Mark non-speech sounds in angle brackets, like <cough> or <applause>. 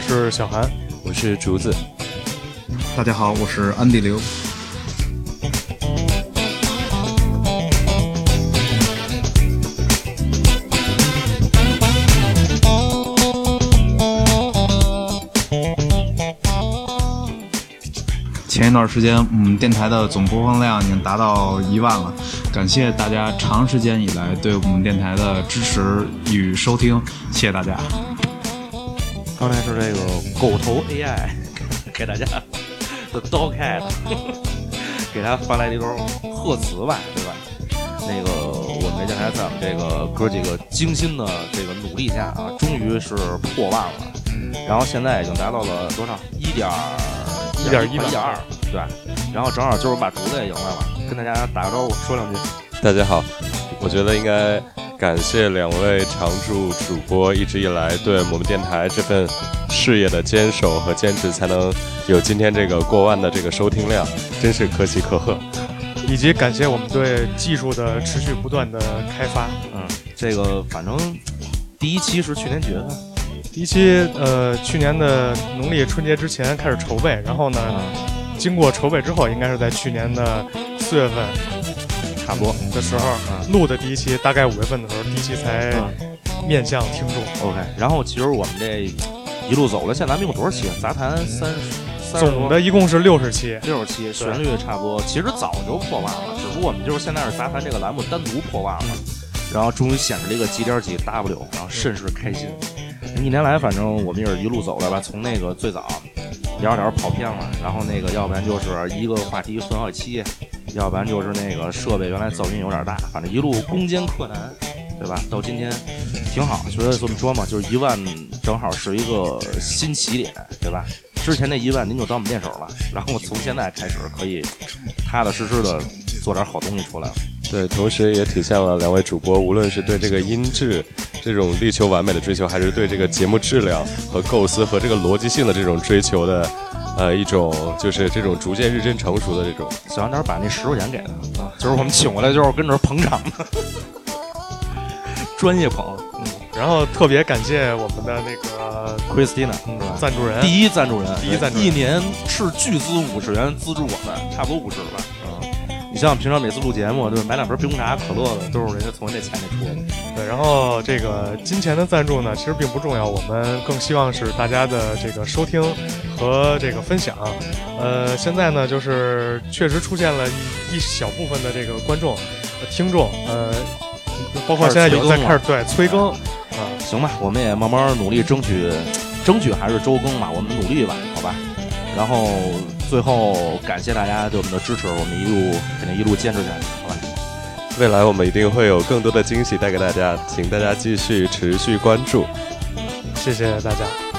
是小韩，我是竹子。大家好，我是安迪刘。前一段时间，我们电台的总播放量已经达到一万了，感谢大家长时间以来对我们电台的支持与收听，谢谢大家。刚才是这个狗头 AI <laughs> 给大家的 Dogcat <laughs> 给他发来了一段贺词吧，对吧？那个我们这电台在我们这个哥几个精心的这个努力下啊，终于是破万了，然后现在已经达到了多少？一点一点一一点二，对。然后正好就是把竹子也赢来了，跟大家打个招呼，说两句。大家好，我觉得应该感谢两位常驻主播一直以来对我们电台这份事业的坚守和坚持，才能有今天这个过万的这个收听量，真是可喜可贺。以及感谢我们对技术的持续不断的开发。嗯，这个反正第一期是去年几月份？第一期呃，去年的农历春节之前开始筹备，然后呢，经过筹备之后，应该是在去年的四月份差不多的时候录的第一期，大概五月份的时候，第一期才面向听众。OK，然后其实我们这一路走了，现在咱们一共多少期？杂谈三十，总的一共是六十期，六十期，旋律差不多。其实早就破万了，只不过我们就是现在是杂谈这个栏目单独破万了，然后终于显示了一个几点几 W，然后甚是开心。一年来，反正我们也是一路走来吧，从那个最早聊着聊着跑偏了，然后那个要不然就是一个话题分好几期，要不然就是那个设备原来噪音有点大，反正一路攻坚克难，对吧？到今天挺好，所以这么说嘛，就是一万正好是一个新起点，对吧？之前那一万您就当我们练手了，然后从现在开始可以踏踏实实的做点好东西出来了。对，同时也体现了两位主播，无论是对这个音质这种力求完美的追求，还是对这个节目质量和构思和这个逻辑性的这种追求的，呃，一种就是这种逐渐日臻成熟的这种。小杨点把那十块钱给他啊，就是我们请过来就是跟着捧场的，<laughs> 专业捧。嗯，然后特别感谢我们的那个 Christina，嗯？赞助人，第一赞助人，第一赞助人一年斥巨资五十元资助我们，差不多五十吧。嗯，你像平常每次录节目，对吧？买两瓶冰红茶、可乐的，都是人家从人家钱里出的。对，然后这个金钱的赞助呢，其实并不重要，我们更希望是大家的这个收听和这个分享。呃，现在呢，就是确实出现了一一小部分的这个观众、呃听众，呃，包括现在有在开始对催更啊，行吧，我们也慢慢努力争取，争取还是周更吧，我们努力吧，好吧。然后最后感谢大家对我们的支持，我们一路肯定一路坚持下去，好吧。未来我们一定会有更多的惊喜带给大家，请大家继续持续关注。谢谢大家。